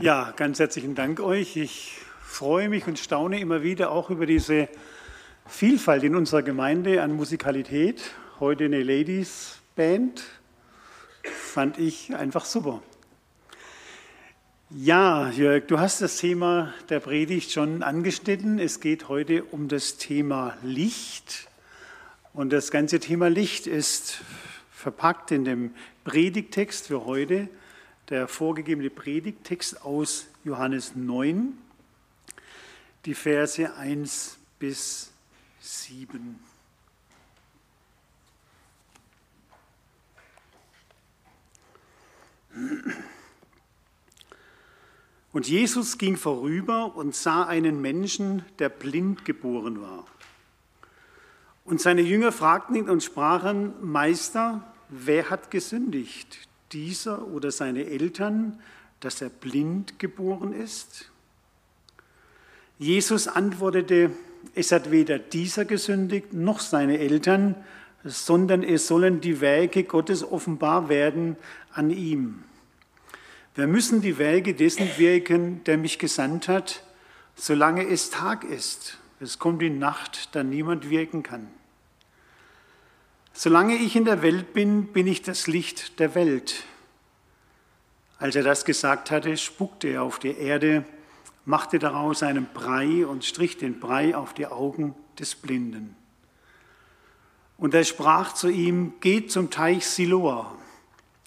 Ja, ganz herzlichen Dank euch. Ich freue mich und staune immer wieder auch über diese Vielfalt in unserer Gemeinde an Musikalität. Heute eine Ladies Band fand ich einfach super. Ja, Jörg, du hast das Thema der Predigt schon angeschnitten. Es geht heute um das Thema Licht. Und das ganze Thema Licht ist verpackt in dem Predigtext für heute der vorgegebene Predigttext aus Johannes 9, die Verse 1 bis 7. Und Jesus ging vorüber und sah einen Menschen, der blind geboren war. Und seine Jünger fragten ihn und sprachen, Meister, wer hat gesündigt, dieser oder seine Eltern, dass er blind geboren ist? Jesus antwortete, es hat weder dieser gesündigt noch seine Eltern, sondern es sollen die Werke Gottes offenbar werden an ihm. Wir müssen die Werke dessen wirken, der mich gesandt hat, solange es Tag ist. Es kommt die Nacht, da niemand wirken kann. Solange ich in der Welt bin, bin ich das Licht der Welt. Als er das gesagt hatte, spuckte er auf die Erde, machte daraus einen Brei und strich den Brei auf die Augen des Blinden. Und er sprach zu ihm, geht zum Teich Siloa,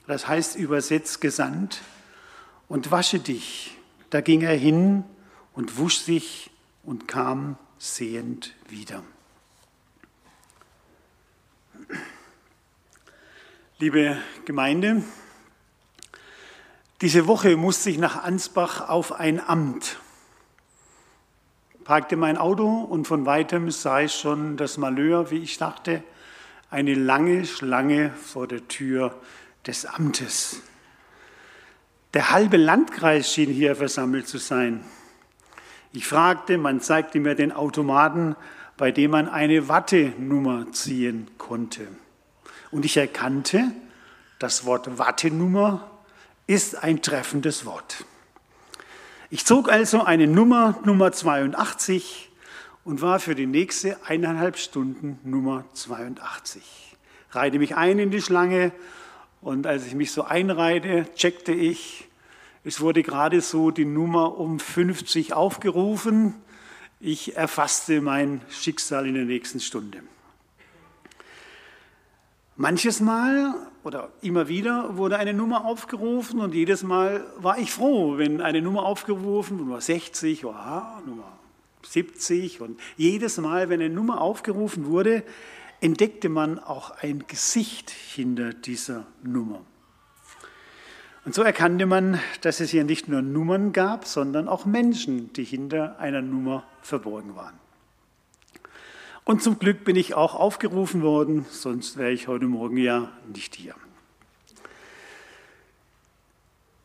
das heißt übersetzt gesandt, und wasche dich. Da ging er hin und wusch sich und kam sehend wieder. Liebe Gemeinde, diese Woche musste ich nach Ansbach auf ein Amt. Parkte mein Auto und von weitem sah ich schon das Malheur, wie ich dachte, eine lange Schlange vor der Tür des Amtes. Der halbe Landkreis schien hier versammelt zu sein. Ich fragte, man zeigte mir den Automaten, bei dem man eine Wattenummer ziehen konnte. Und ich erkannte, das Wort Wattenummer ist ein treffendes Wort. Ich zog also eine Nummer, Nummer 82, und war für die nächste eineinhalb Stunden Nummer 82. Reite mich ein in die Schlange und als ich mich so einreite, checkte ich, es wurde gerade so die Nummer um 50 aufgerufen. Ich erfasste mein Schicksal in der nächsten Stunde. Manches Mal oder immer wieder wurde eine Nummer aufgerufen und jedes Mal war ich froh, wenn eine Nummer aufgerufen, wurde, Nummer 60 oder Nummer 70 und jedes Mal, wenn eine Nummer aufgerufen wurde, entdeckte man auch ein Gesicht hinter dieser Nummer. Und so erkannte man, dass es hier nicht nur Nummern gab, sondern auch Menschen, die hinter einer Nummer verborgen waren. Und zum Glück bin ich auch aufgerufen worden, sonst wäre ich heute Morgen ja nicht hier.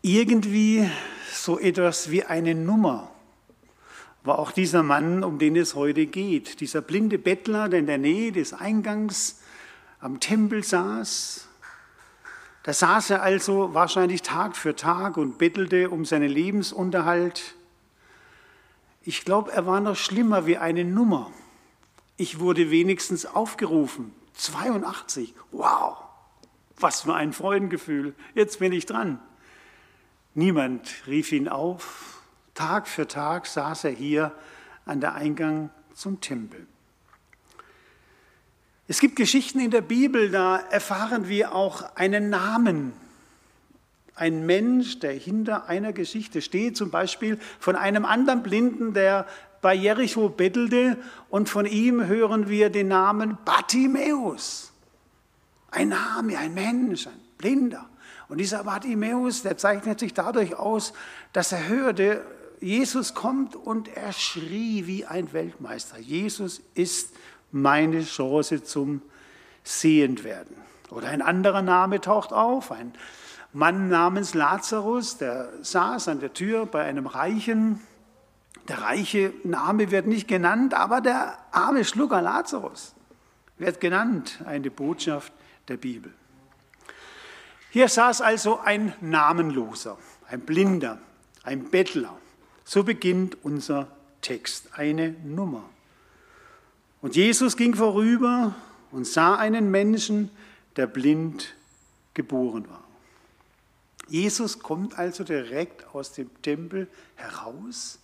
Irgendwie so etwas wie eine Nummer war auch dieser Mann, um den es heute geht. Dieser blinde Bettler, der in der Nähe des Eingangs am Tempel saß. Da saß er also wahrscheinlich Tag für Tag und bettelte um seinen Lebensunterhalt. Ich glaube, er war noch schlimmer wie eine Nummer. Ich wurde wenigstens aufgerufen. 82. Wow, was für ein Freudengefühl. Jetzt bin ich dran. Niemand rief ihn auf. Tag für Tag saß er hier an der Eingang zum Tempel. Es gibt Geschichten in der Bibel, da erfahren wir auch einen Namen. Ein Mensch, der hinter einer Geschichte steht, zum Beispiel von einem anderen Blinden, der bei Jericho bettelte und von ihm hören wir den Namen Bartimäus. Ein Name, ein Mensch, ein Blinder. Und dieser Bartimäus, der zeichnet sich dadurch aus, dass er hörte, Jesus kommt und er schrie wie ein Weltmeister. Jesus ist meine Chance zum Sehendwerden. Oder ein anderer Name taucht auf, ein Mann namens Lazarus, der saß an der Tür bei einem Reichen der reiche Name wird nicht genannt, aber der arme Schlucker Lazarus wird genannt, eine Botschaft der Bibel. Hier saß also ein Namenloser, ein Blinder, ein Bettler. So beginnt unser Text, eine Nummer. Und Jesus ging vorüber und sah einen Menschen, der blind geboren war. Jesus kommt also direkt aus dem Tempel heraus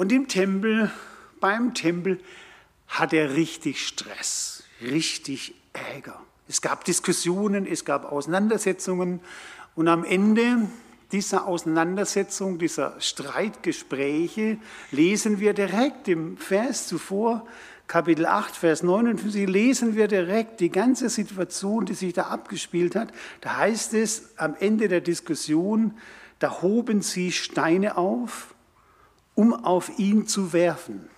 und im Tempel, beim Tempel hat er richtig Stress, richtig Ärger. Es gab Diskussionen, es gab Auseinandersetzungen und am Ende dieser Auseinandersetzung, dieser Streitgespräche lesen wir direkt im Vers zuvor, Kapitel 8, Vers 59, lesen wir direkt die ganze Situation, die sich da abgespielt hat. Da heißt es am Ende der Diskussion, da hoben sie Steine auf, um auf ihn zu werfen.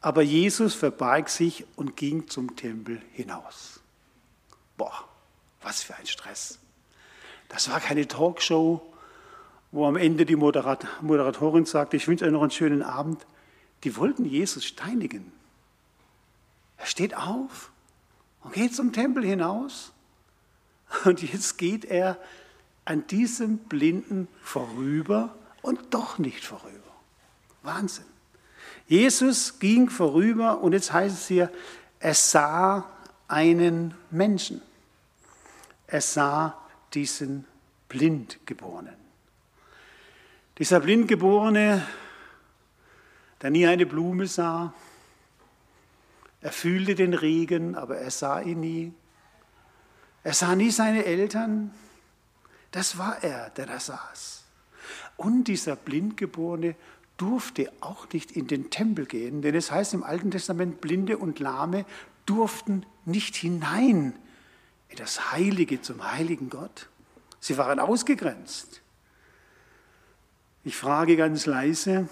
Aber Jesus verbarg sich und ging zum Tempel hinaus. Boah, was für ein Stress. Das war keine Talkshow, wo am Ende die Moderat Moderatorin sagte, ich wünsche euch noch einen schönen Abend. Die wollten Jesus steinigen. Er steht auf und geht zum Tempel hinaus. Und jetzt geht er an diesem Blinden vorüber und doch nicht vorüber. Wahnsinn. Jesus ging vorüber und jetzt heißt es hier, er sah einen Menschen. Er sah diesen Blindgeborenen. Dieser Blindgeborene, der nie eine Blume sah, er fühlte den Regen, aber er sah ihn nie. Er sah nie seine Eltern. Das war er, der da saß. Und dieser Blindgeborene durfte auch nicht in den Tempel gehen, denn es heißt im Alten Testament, Blinde und Lahme durften nicht hinein in das Heilige zum heiligen Gott. Sie waren ausgegrenzt. Ich frage ganz leise,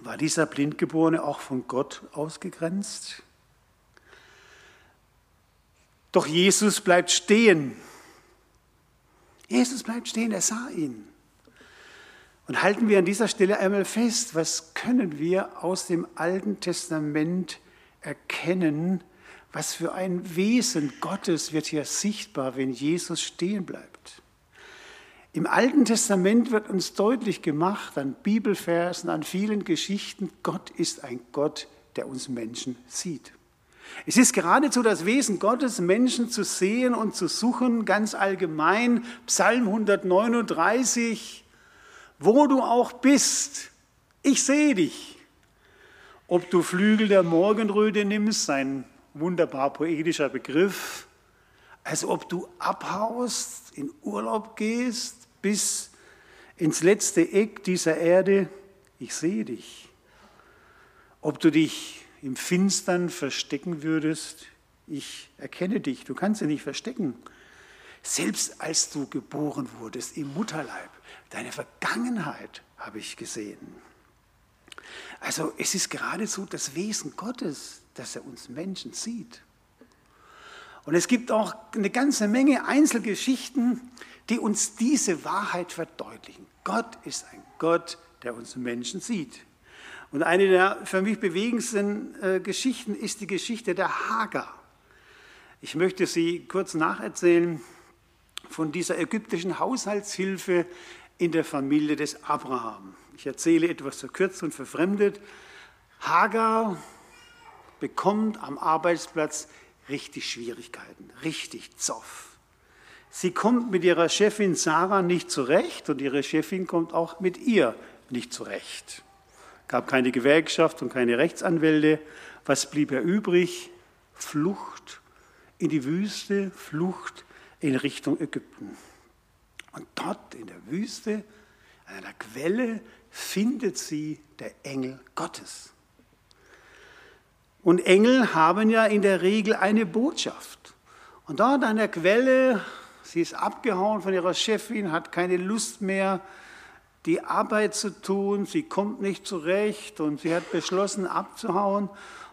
war dieser Blindgeborene auch von Gott ausgegrenzt? Doch Jesus bleibt stehen. Jesus bleibt stehen, er sah ihn. Und halten wir an dieser Stelle einmal fest, was können wir aus dem Alten Testament erkennen, was für ein Wesen Gottes wird hier sichtbar, wenn Jesus stehen bleibt. Im Alten Testament wird uns deutlich gemacht, an Bibelversen, an vielen Geschichten, Gott ist ein Gott, der uns Menschen sieht. Es ist geradezu das Wesen Gottes, Menschen zu sehen und zu suchen, ganz allgemein. Psalm 139, wo du auch bist, ich sehe dich. Ob du Flügel der Morgenröte nimmst, sein wunderbar poetischer Begriff, als ob du abhaust, in Urlaub gehst, bis ins letzte Eck dieser Erde. Ich sehe dich. Ob du dich im Finstern verstecken würdest, ich erkenne dich, du kannst dich nicht verstecken. Selbst als du geboren wurdest im Mutterleib, deine Vergangenheit habe ich gesehen. Also es ist geradezu das Wesen Gottes, dass er uns Menschen sieht. Und es gibt auch eine ganze Menge Einzelgeschichten, die uns diese Wahrheit verdeutlichen. Gott ist ein Gott, der uns Menschen sieht. Und eine der für mich bewegendsten äh, Geschichten ist die Geschichte der Hagar. Ich möchte sie kurz nacherzählen von dieser ägyptischen Haushaltshilfe in der Familie des Abraham. Ich erzähle etwas verkürzt und verfremdet. Hagar bekommt am Arbeitsplatz richtig Schwierigkeiten, richtig Zoff. Sie kommt mit ihrer Chefin Sarah nicht zurecht und ihre Chefin kommt auch mit ihr nicht zurecht. Gab keine Gewerkschaft und keine Rechtsanwälte. Was blieb ihr übrig? Flucht in die Wüste, Flucht in Richtung Ägypten. Und dort in der Wüste, an einer Quelle, findet sie der Engel Gottes. Und Engel haben ja in der Regel eine Botschaft. Und dort an der Quelle, sie ist abgehauen von ihrer Chefin, hat keine Lust mehr, die Arbeit zu tun, sie kommt nicht zurecht und sie hat beschlossen abzuhauen.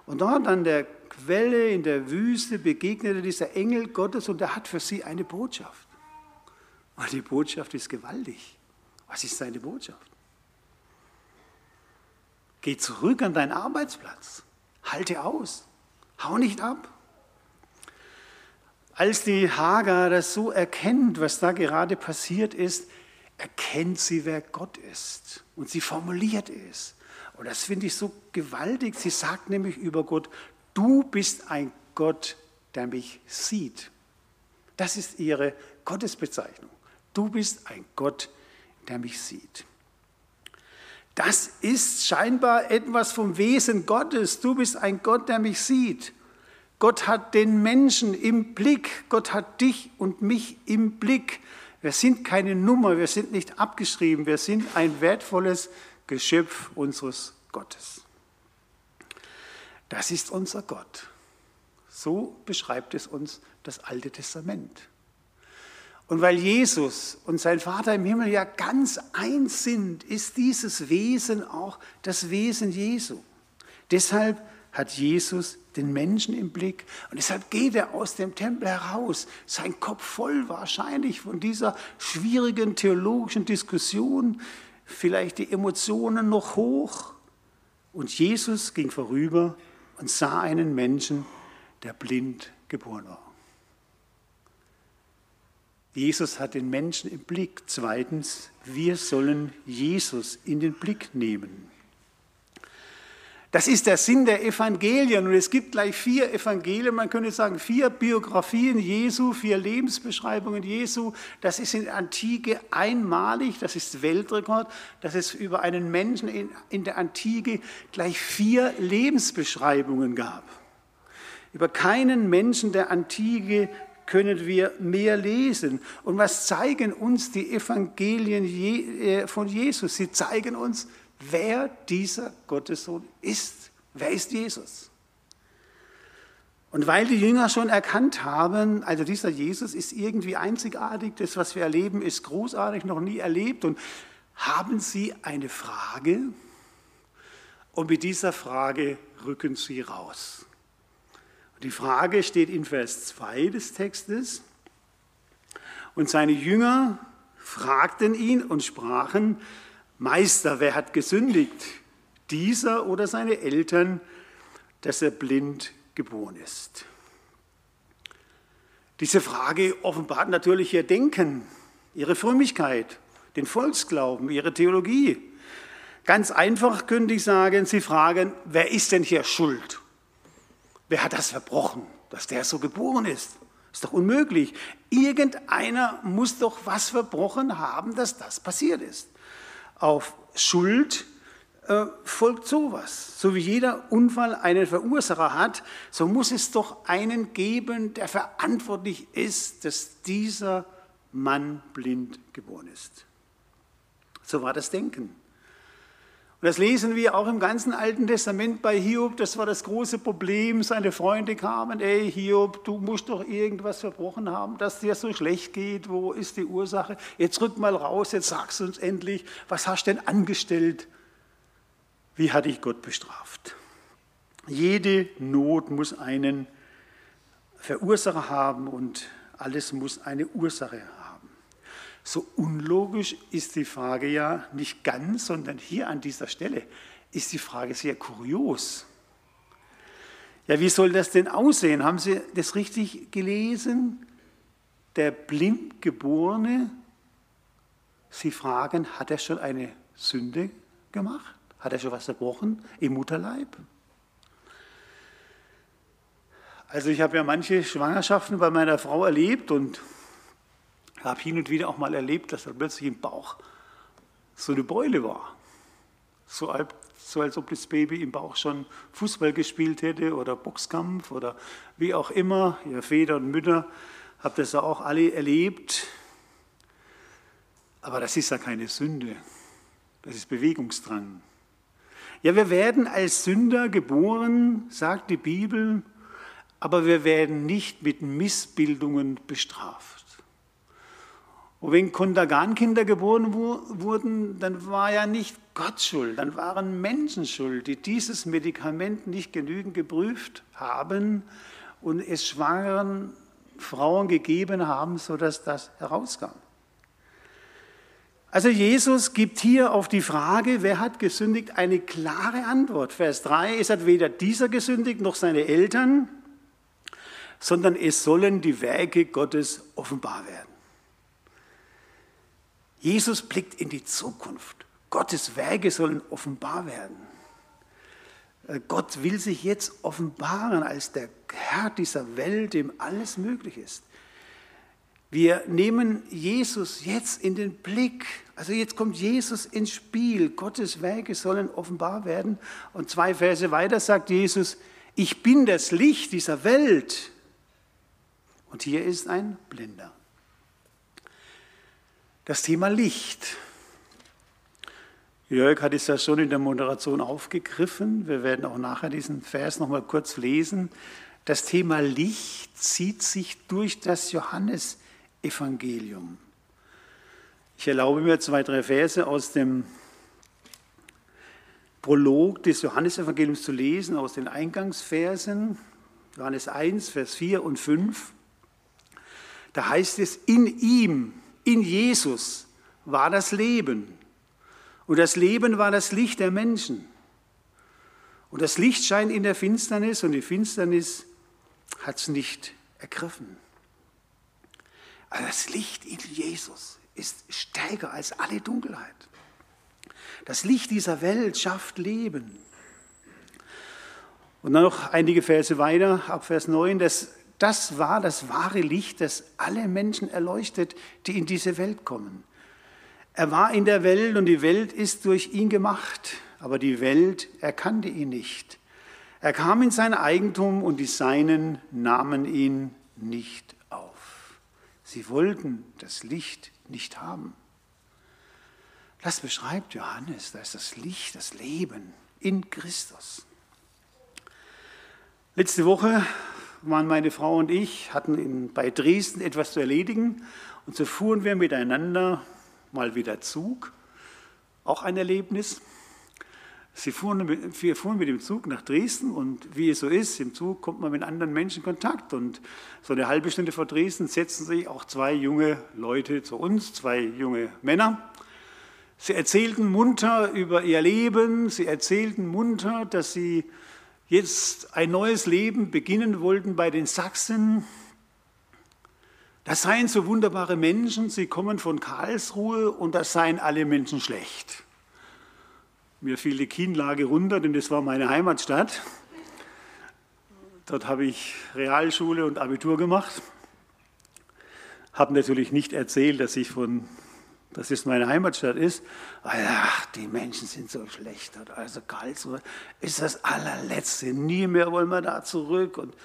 Und dort an der Quelle in der Wüste begegnete dieser Engel Gottes und er hat für sie eine Botschaft. Und die Botschaft ist gewaltig. Was ist seine Botschaft? Geh zurück an deinen Arbeitsplatz. Halte aus, hau nicht ab. Als die Hagar das so erkennt, was da gerade passiert ist, erkennt sie, wer Gott ist. Und sie formuliert es. Und das finde ich so gewaltig. Sie sagt nämlich über Gott, du bist ein Gott, der mich sieht. Das ist ihre Gottesbezeichnung. Du bist ein Gott, der mich sieht. Das ist scheinbar etwas vom Wesen Gottes. Du bist ein Gott, der mich sieht. Gott hat den Menschen im Blick. Gott hat dich und mich im Blick. Wir sind keine Nummer, wir sind nicht abgeschrieben, wir sind ein wertvolles Geschöpf unseres Gottes. Das ist unser Gott. So beschreibt es uns das Alte Testament. Und weil Jesus und sein Vater im Himmel ja ganz eins sind, ist dieses Wesen auch das Wesen Jesu. Deshalb hat Jesus den Menschen im Blick und deshalb geht er aus dem Tempel heraus, sein Kopf voll wahrscheinlich von dieser schwierigen theologischen Diskussion, vielleicht die Emotionen noch hoch. Und Jesus ging vorüber und sah einen Menschen, der blind geboren war. Jesus hat den Menschen im Blick. Zweitens, wir sollen Jesus in den Blick nehmen. Das ist der Sinn der Evangelien. Und es gibt gleich vier Evangelien, man könnte sagen vier Biografien Jesu, vier Lebensbeschreibungen Jesu. Das ist in der Antike einmalig, das ist Weltrekord, dass es über einen Menschen in, in der Antike gleich vier Lebensbeschreibungen gab. Über keinen Menschen der Antike können wir mehr lesen. Und was zeigen uns die Evangelien äh, von Jesus? Sie zeigen uns, wer dieser Gottessohn ist. Wer ist Jesus? Und weil die Jünger schon erkannt haben, also dieser Jesus ist irgendwie einzigartig, das, was wir erleben, ist großartig, noch nie erlebt, und haben sie eine Frage, und mit dieser Frage rücken sie raus. Die Frage steht in Vers 2 des Textes. Und seine Jünger fragten ihn und sprachen, Meister, wer hat gesündigt, dieser oder seine Eltern, dass er blind geboren ist? Diese Frage offenbart natürlich ihr Denken, ihre Frömmigkeit, den Volksglauben, ihre Theologie. Ganz einfach könnte ich sagen, sie fragen, wer ist denn hier schuld? Wer hat das verbrochen, dass der so geboren ist? Ist doch unmöglich. Irgendeiner muss doch was verbrochen haben, dass das passiert ist. Auf Schuld äh, folgt sowas. So wie jeder Unfall einen Verursacher hat, so muss es doch einen geben, der verantwortlich ist, dass dieser Mann blind geboren ist. So war das Denken. Und das lesen wir auch im ganzen Alten Testament bei Hiob. Das war das große Problem. Seine Freunde kamen, ey Hiob, du musst doch irgendwas verbrochen haben, dass dir so schlecht geht. Wo ist die Ursache? Jetzt rück mal raus, jetzt sagst du uns endlich, was hast du denn angestellt? Wie hat dich Gott bestraft? Jede Not muss einen Verursacher haben und alles muss eine Ursache haben. So unlogisch ist die Frage ja nicht ganz, sondern hier an dieser Stelle ist die Frage sehr kurios. Ja, wie soll das denn aussehen? Haben Sie das richtig gelesen? Der Blindgeborene, Sie fragen, hat er schon eine Sünde gemacht? Hat er schon was zerbrochen im Mutterleib? Also ich habe ja manche Schwangerschaften bei meiner Frau erlebt und habe hin und wieder auch mal erlebt, dass da plötzlich im Bauch so eine Beule war. So, so als ob das Baby im Bauch schon Fußball gespielt hätte oder Boxkampf oder wie auch immer. Ihr Väter und Mütter habt das ja auch alle erlebt. Aber das ist ja keine Sünde. Das ist Bewegungsdrang. Ja, wir werden als Sünder geboren, sagt die Bibel, aber wir werden nicht mit Missbildungen bestraft. Und wenn Kundagan-Kinder geboren wurden, dann war ja nicht Gott schuld, dann waren Menschen schuld, die dieses Medikament nicht genügend geprüft haben und es schwangeren Frauen gegeben haben, sodass das herauskam. Also Jesus gibt hier auf die Frage, wer hat gesündigt, eine klare Antwort. Vers 3, es hat weder dieser gesündigt noch seine Eltern, sondern es sollen die Werke Gottes offenbar werden. Jesus blickt in die Zukunft. Gottes Werke sollen offenbar werden. Äh, Gott will sich jetzt offenbaren als der Herr dieser Welt, dem alles möglich ist. Wir nehmen Jesus jetzt in den Blick. Also jetzt kommt Jesus ins Spiel. Gottes Werke sollen offenbar werden. Und zwei Verse weiter sagt Jesus, ich bin das Licht dieser Welt. Und hier ist ein Blinder. Das Thema Licht. Jörg hat es ja schon in der Moderation aufgegriffen. Wir werden auch nachher diesen Vers noch mal kurz lesen. Das Thema Licht zieht sich durch das Johannesevangelium. Ich erlaube mir zwei, drei Verse aus dem Prolog des Johannesevangeliums zu lesen, aus den Eingangsversen, Johannes 1, Vers 4 und 5. Da heißt es, in ihm, in Jesus war das Leben und das Leben war das Licht der Menschen. Und das Licht scheint in der Finsternis und die Finsternis hat es nicht ergriffen. Aber das Licht in Jesus ist stärker als alle Dunkelheit. Das Licht dieser Welt schafft Leben. Und dann noch einige Verse weiter, ab Vers 9, das, das war das wahre Licht, das alle Menschen erleuchtet, die in diese Welt kommen. Er war in der Welt und die Welt ist durch ihn gemacht, aber die Welt erkannte ihn nicht. Er kam in sein Eigentum und die Seinen nahmen ihn nicht auf. Sie wollten das Licht nicht haben. Das beschreibt Johannes, da ist das Licht, das Leben in Christus. Letzte Woche waren meine Frau und ich, hatten in, bei Dresden etwas zu erledigen und so fuhren wir miteinander mal wieder Zug, auch ein Erlebnis. Sie fuhren, wir fuhren mit dem Zug nach Dresden und wie es so ist, im Zug kommt man mit anderen Menschen in Kontakt. Und so eine halbe Stunde vor Dresden setzen sich auch zwei junge Leute zu uns, zwei junge Männer. Sie erzählten munter über ihr Leben, sie erzählten munter, dass sie jetzt ein neues Leben beginnen wollten bei den Sachsen, das seien so wunderbare Menschen, sie kommen von Karlsruhe und das seien alle Menschen schlecht. Mir fiel die Kinnlage runter, denn das war meine Heimatstadt. Dort habe ich Realschule und Abitur gemacht. Habe natürlich nicht erzählt, dass ich von, dass es meine Heimatstadt ist. Ach, die Menschen sind so schlecht. Also Karlsruhe ist das allerletzte. Nie mehr wollen wir da zurück. Und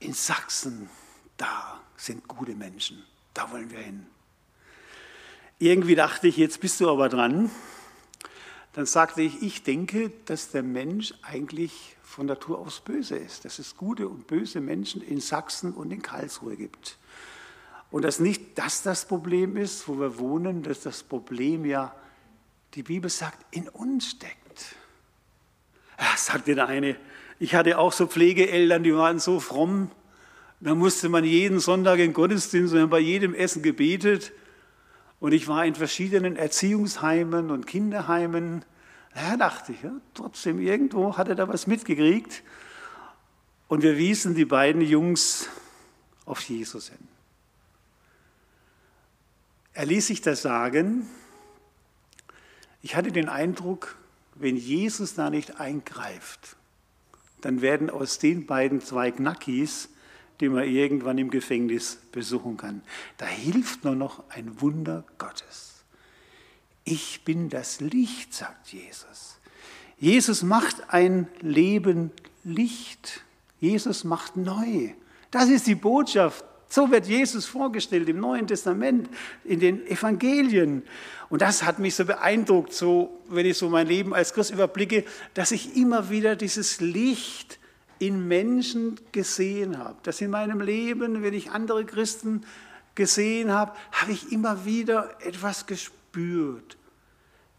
in Sachsen, da sind gute Menschen. Da wollen wir hin. Irgendwie dachte ich, jetzt bist du aber dran. Dann sagte ich, ich denke, dass der Mensch eigentlich von Natur aus böse ist, dass es gute und böse Menschen in Sachsen und in Karlsruhe gibt. Und dass nicht das das Problem ist, wo wir wohnen, dass das Problem ja, die Bibel sagt, in uns steckt. Ja, sagte der eine, ich hatte auch so Pflegeeltern, die waren so fromm, da musste man jeden Sonntag in Gottesdienst und bei jedem Essen gebetet. Und ich war in verschiedenen Erziehungsheimen und Kinderheimen. Da dachte ich, ja, trotzdem irgendwo hat er da was mitgekriegt. Und wir wiesen die beiden Jungs auf Jesus hin. Er ließ sich das sagen. Ich hatte den Eindruck, wenn Jesus da nicht eingreift, dann werden aus den beiden zwei Knackis die man irgendwann im Gefängnis besuchen kann. Da hilft nur noch ein Wunder Gottes. Ich bin das Licht, sagt Jesus. Jesus macht ein Leben Licht. Jesus macht neu. Das ist die Botschaft. So wird Jesus vorgestellt im Neuen Testament, in den Evangelien. Und das hat mich so beeindruckt, so, wenn ich so mein Leben als Christ überblicke, dass ich immer wieder dieses Licht in Menschen gesehen habe. Dass in meinem Leben, wenn ich andere Christen gesehen habe, habe ich immer wieder etwas gespürt.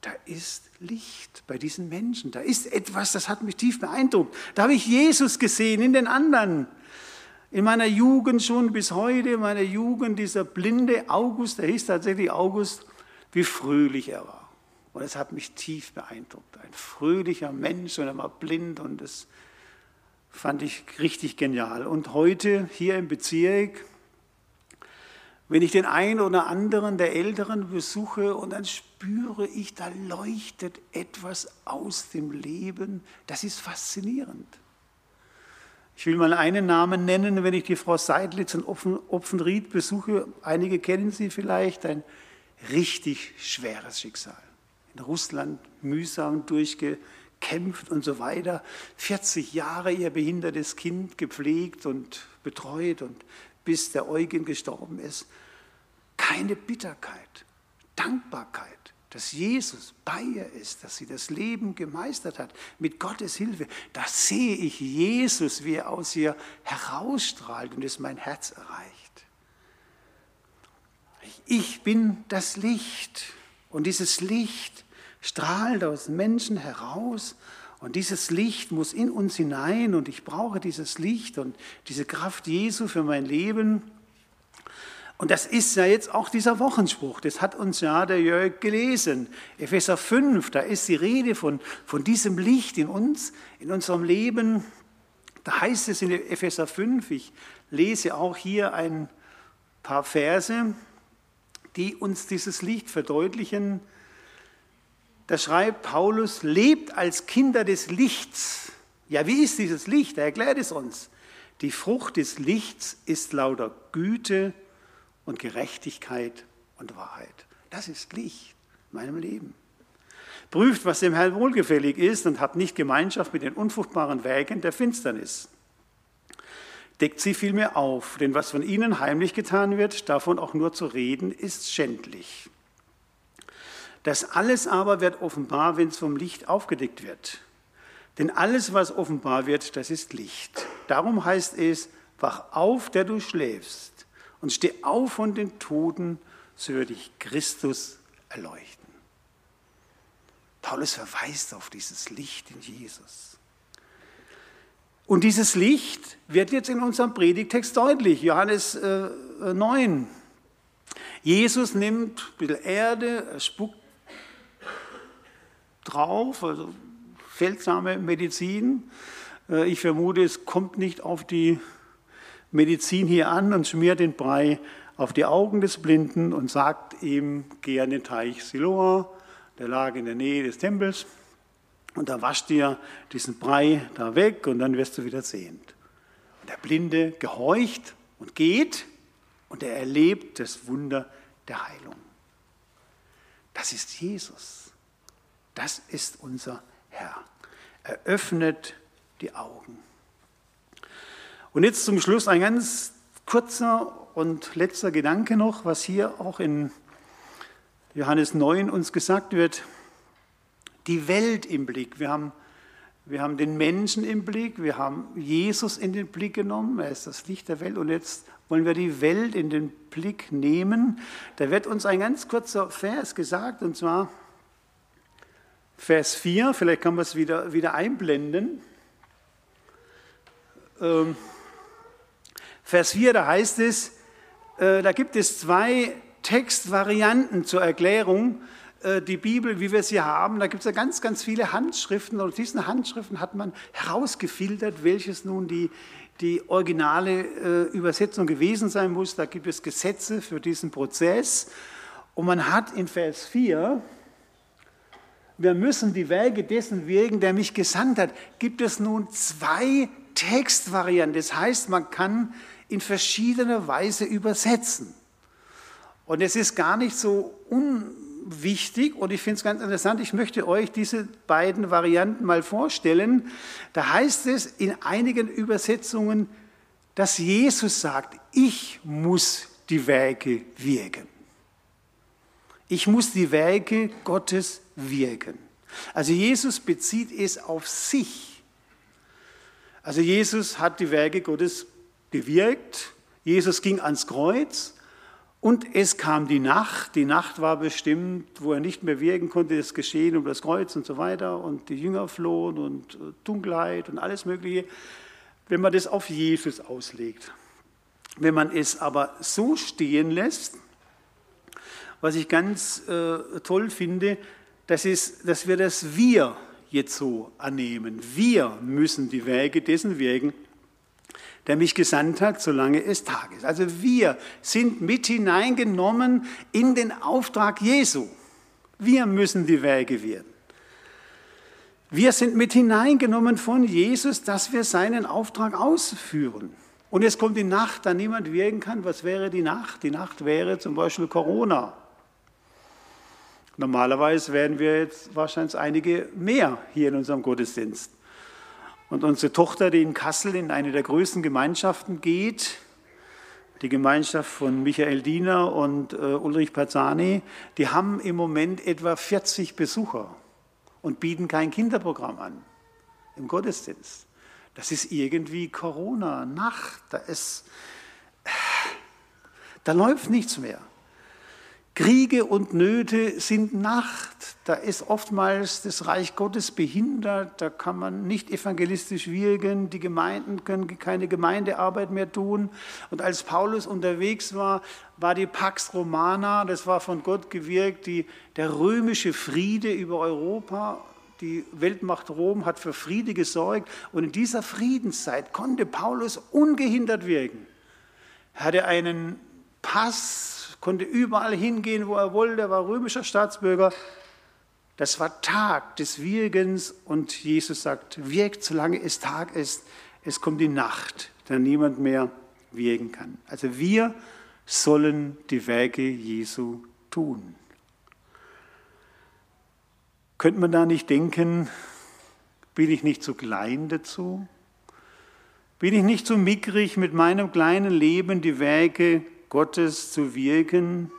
Da ist Licht bei diesen Menschen. Da ist etwas, das hat mich tief beeindruckt. Da habe ich Jesus gesehen in den anderen. In meiner Jugend schon bis heute, in meiner Jugend, dieser blinde August, der hieß tatsächlich August, wie fröhlich er war. Und es hat mich tief beeindruckt. Ein fröhlicher Mensch und er war blind und es Fand ich richtig genial. Und heute hier im Bezirk Wenn ich den einen oder anderen der Älteren besuche und dann spüre ich, da leuchtet etwas aus dem Leben, das ist faszinierend. Ich will mal einen Namen nennen, wenn ich die Frau Seidlitz in Opfenried besuche. Einige kennen sie vielleicht, ein richtig schweres Schicksal. In Russland mühsam durchgekämpft und so weiter. 40 Jahre ihr behindertes Kind gepflegt und betreut und bis der Eugen gestorben ist. Keine Bitterkeit, Dankbarkeit dass Jesus bei ihr ist, dass sie das Leben gemeistert hat mit Gottes Hilfe. Da sehe ich Jesus, wie er aus ihr herausstrahlt und es mein Herz erreicht. Ich bin das Licht und dieses Licht strahlt aus Menschen heraus und dieses Licht muss in uns hinein und ich brauche dieses Licht und diese Kraft Jesu für mein Leben. Und das ist ja jetzt auch dieser Wochenspruch, das hat uns ja der Jörg gelesen. Epheser 5, da ist die Rede von, von diesem Licht in uns, in unserem Leben. Da heißt es in Epheser 5, ich lese auch hier ein paar Verse, die uns dieses Licht verdeutlichen. Da schreibt Paulus, lebt als Kinder des Lichts. Ja, wie ist dieses Licht? Er erklärt es uns. Die Frucht des Lichts ist lauter Güte, und Gerechtigkeit und Wahrheit. Das ist Licht in meinem Leben. Prüft, was dem Herrn wohlgefällig ist und habt nicht Gemeinschaft mit den unfruchtbaren Werken der Finsternis. Deckt sie vielmehr auf, denn was von ihnen heimlich getan wird, davon auch nur zu reden, ist schändlich. Das alles aber wird offenbar, wenn es vom Licht aufgedeckt wird. Denn alles, was offenbar wird, das ist Licht. Darum heißt es, wach auf, der du schläfst und steh auf von den Toten, so wird dich Christus erleuchten. Paulus verweist auf dieses Licht in Jesus. Und dieses Licht wird jetzt in unserem Predigtext deutlich, Johannes äh, 9. Jesus nimmt ein bisschen Erde, er spuckt drauf, also seltsame Medizin. Äh, ich vermute, es kommt nicht auf die Medizin hier an und schmiert den Brei auf die Augen des Blinden und sagt ihm, geh an den Teich Siloa, der lag in der Nähe des Tempels, und da wasch dir diesen Brei da weg und dann wirst du wieder sehend. Und der Blinde gehorcht und geht und er erlebt das Wunder der Heilung. Das ist Jesus. Das ist unser Herr. Er öffnet die Augen. Und jetzt zum Schluss ein ganz kurzer und letzter Gedanke noch, was hier auch in Johannes 9 uns gesagt wird. Die Welt im Blick. Wir haben, wir haben den Menschen im Blick, wir haben Jesus in den Blick genommen, er ist das Licht der Welt und jetzt wollen wir die Welt in den Blick nehmen. Da wird uns ein ganz kurzer Vers gesagt und zwar Vers 4, vielleicht kann man es wieder, wieder einblenden. Ähm, Vers 4, da heißt es, äh, da gibt es zwei Textvarianten zur Erklärung. Äh, die Bibel, wie wir sie haben, da gibt es ja ganz, ganz viele Handschriften. Und diesen Handschriften hat man herausgefiltert, welches nun die, die originale äh, Übersetzung gewesen sein muss. Da gibt es Gesetze für diesen Prozess. Und man hat in Vers 4, wir müssen die Werke dessen wirken, der mich gesandt hat, gibt es nun zwei Textvarianten. Das heißt, man kann in verschiedener Weise übersetzen. Und es ist gar nicht so unwichtig und ich finde es ganz interessant, ich möchte euch diese beiden Varianten mal vorstellen. Da heißt es in einigen Übersetzungen, dass Jesus sagt, ich muss die Werke wirken. Ich muss die Werke Gottes wirken. Also Jesus bezieht es auf sich. Also Jesus hat die Werke Gottes gewirkt. Jesus ging ans Kreuz und es kam die Nacht. Die Nacht war bestimmt, wo er nicht mehr wirken konnte, das Geschehen um das Kreuz und so weiter. Und die Jünger flohen und äh, Dunkelheit und alles Mögliche, wenn man das auf Jesus auslegt. Wenn man es aber so stehen lässt, was ich ganz äh, toll finde, das ist, dass wir das Wir jetzt so annehmen. Wir müssen die Wege dessen wirken, der mich gesandt hat, solange es Tag ist. Also wir sind mit hineingenommen in den Auftrag Jesu. Wir müssen die Wege werden. Wir sind mit hineingenommen von Jesus, dass wir seinen Auftrag ausführen. Und jetzt kommt die Nacht, da niemand wirken kann. Was wäre die Nacht? Die Nacht wäre zum Beispiel Corona. Normalerweise wären wir jetzt wahrscheinlich einige mehr hier in unserem Gottesdienst. Und unsere Tochter, die in Kassel in eine der größten Gemeinschaften geht, die Gemeinschaft von Michael Diener und äh, Ulrich Pazzani, die haben im Moment etwa 40 Besucher und bieten kein Kinderprogramm an im Gottesdienst. Das ist irgendwie Corona, Nacht, da ist, da läuft nichts mehr. Kriege und Nöte sind Nacht. Da ist oftmals das Reich Gottes behindert. Da kann man nicht evangelistisch wirken. Die Gemeinden können keine Gemeindearbeit mehr tun. Und als Paulus unterwegs war, war die Pax Romana, das war von Gott gewirkt, die, der römische Friede über Europa. Die Weltmacht Rom hat für Friede gesorgt. Und in dieser Friedenszeit konnte Paulus ungehindert wirken. Er hatte einen Pass konnte überall hingehen, wo er wollte, war römischer Staatsbürger. Das war Tag des Wirgens und Jesus sagt, wirkt, solange es Tag ist, es kommt die Nacht, da niemand mehr wirken kann. Also wir sollen die Werke Jesu tun. Könnte man da nicht denken, bin ich nicht zu klein dazu? Bin ich nicht zu mickrig, mit meinem kleinen Leben die Werke Gottes zu wirken.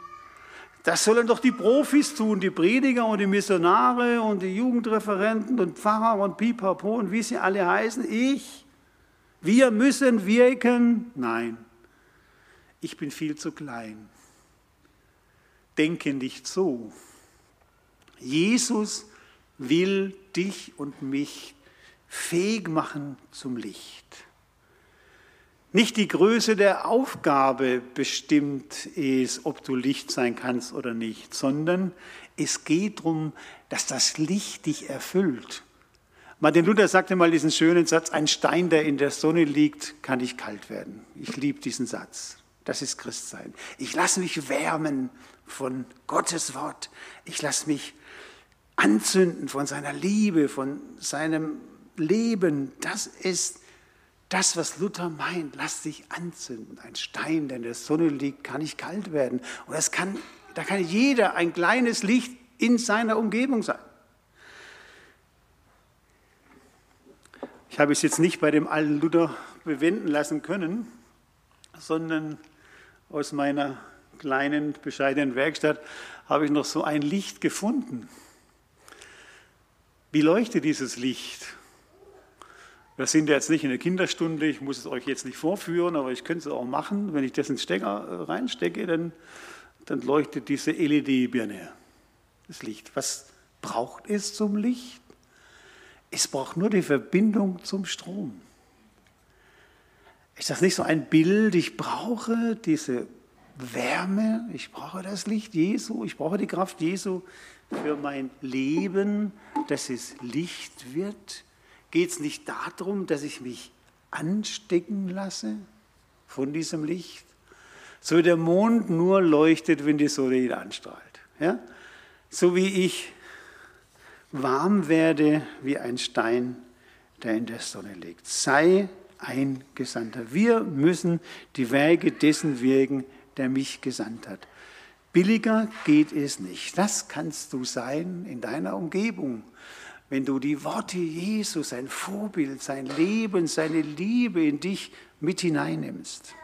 Das sollen doch die Profis tun, die Prediger und die Missionare und die Jugendreferenten und Pfarrer und Pipapo und wie sie alle heißen. Ich, wir müssen wirken. Nein, ich bin viel zu klein. Denke nicht so. Jesus will dich und mich fähig machen zum Licht. Nicht die Größe der Aufgabe bestimmt ist, ob du Licht sein kannst oder nicht, sondern es geht darum, dass das Licht dich erfüllt. Martin Luther sagte mal diesen schönen Satz, ein Stein, der in der Sonne liegt, kann nicht kalt werden. Ich liebe diesen Satz. Das ist Christsein. Ich lasse mich wärmen von Gottes Wort. Ich lasse mich anzünden von seiner Liebe, von seinem Leben. Das ist das, was Luther meint, lass dich anzünden. Ein Stein, der in der Sonne liegt, kann nicht kalt werden. Und das kann, da kann jeder ein kleines Licht in seiner Umgebung sein. Ich habe es jetzt nicht bei dem alten Luther bewenden lassen können, sondern aus meiner kleinen, bescheidenen Werkstatt habe ich noch so ein Licht gefunden. Wie leuchtet dieses Licht? Wir sind jetzt nicht in der Kinderstunde, ich muss es euch jetzt nicht vorführen, aber ich könnte es auch machen. Wenn ich das ins Stecker äh, reinstecke, dann, dann leuchtet diese LED-Birne, das Licht. Was braucht es zum Licht? Es braucht nur die Verbindung zum Strom. Ist das nicht so ein Bild? Ich brauche diese Wärme, ich brauche das Licht Jesu, ich brauche die Kraft Jesu für mein Leben, dass es Licht wird geht es nicht darum, dass ich mich anstecken lasse von diesem Licht, so wie der Mond nur leuchtet, wenn die Sonne ihn anstrahlt. Ja? So wie ich warm werde wie ein Stein, der in der Sonne liegt. Sei ein Gesandter. Wir müssen die Werke dessen wirken, der mich gesandt hat. Billiger geht es nicht. Das kannst du sein in deiner Umgebung wenn du die Worte Jesu, sein Vorbild, sein Leben, seine Liebe in dich mit hineinnimmst.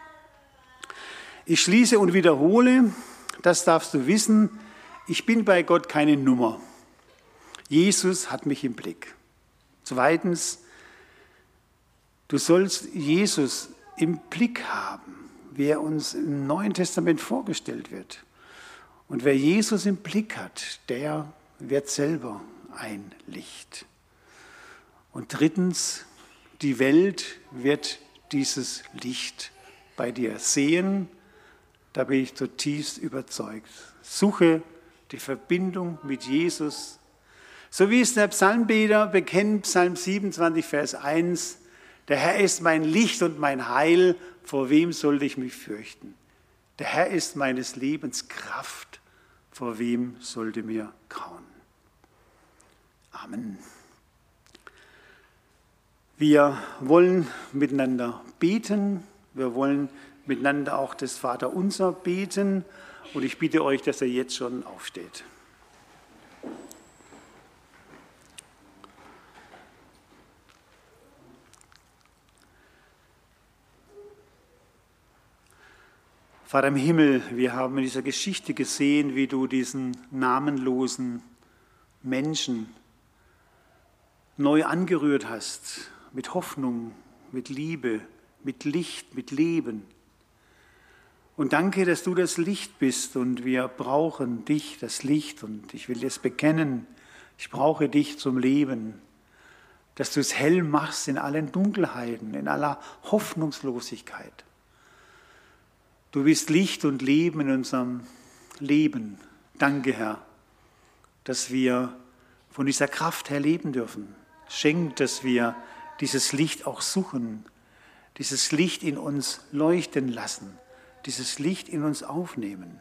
Ich schließe und wiederhole, das darfst du wissen, ich bin bei Gott keine Nummer. Jesus hat mich im Blick. Zweitens, du sollst Jesus im Blick haben, wie er uns im Neuen Testament vorgestellt wird. Und wer Jesus im Blick hat, der wird selber ein Licht. Und drittens, die Welt wird dieses Licht bei dir sehen. Da bin ich zutiefst überzeugt. Suche die Verbindung mit Jesus. So wie es der Psalmbeter bekennt, Psalm 27, Vers 1, Der Herr ist mein Licht und mein Heil, vor wem sollte ich mich fürchten? Der Herr ist meines Lebens Kraft, vor wem sollte mir grauen? Amen. Wir wollen miteinander beten, wir wollen miteinander auch das Vaterunser beten und ich bitte euch, dass er jetzt schon aufsteht. Vater im Himmel, wir haben in dieser Geschichte gesehen, wie du diesen namenlosen Menschen neu angerührt hast, mit Hoffnung, mit Liebe, mit Licht, mit Leben. Und danke, dass du das Licht bist und wir brauchen dich, das Licht. Und ich will es bekennen, ich brauche dich zum Leben, dass du es hell machst in allen Dunkelheiten, in aller Hoffnungslosigkeit. Du bist Licht und Leben in unserem Leben. Danke, Herr, dass wir von dieser Kraft her leben dürfen. Schenk, dass wir dieses Licht auch suchen, dieses Licht in uns leuchten lassen, dieses Licht in uns aufnehmen.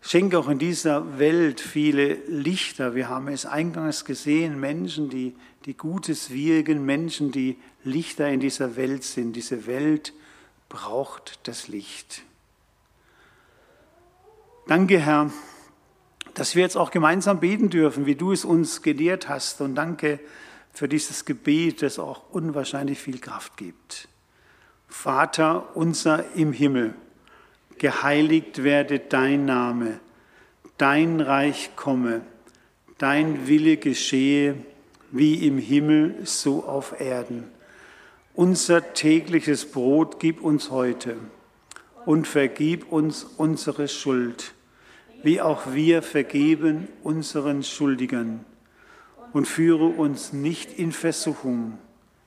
Schenk auch in dieser Welt viele Lichter. Wir haben es eingangs gesehen, Menschen, die, die Gutes wirken, Menschen, die Lichter in dieser Welt sind. Diese Welt, braucht das Licht. Danke, Herr, dass wir jetzt auch gemeinsam beten dürfen, wie du es uns gelehrt hast. Und danke für dieses Gebet, das auch unwahrscheinlich viel Kraft gibt. Vater unser im Himmel, geheiligt werde dein Name, dein Reich komme, dein Wille geschehe, wie im Himmel so auf Erden. Unser tägliches Brot gib uns heute und vergib uns unsere Schuld, wie auch wir vergeben unseren Schuldigern. Und führe uns nicht in Versuchung,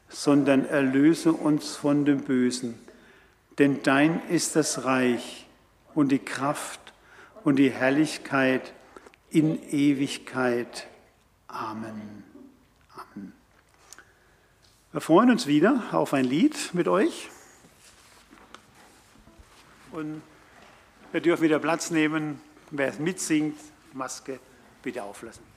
sondern erlöse uns von dem Bösen. Denn dein ist das Reich und die Kraft und die Herrlichkeit in Ewigkeit. Amen. Wir freuen uns wieder auf ein Lied mit euch. Und wir dürfen wieder Platz nehmen. Wer mitsingt, Maske bitte auflassen.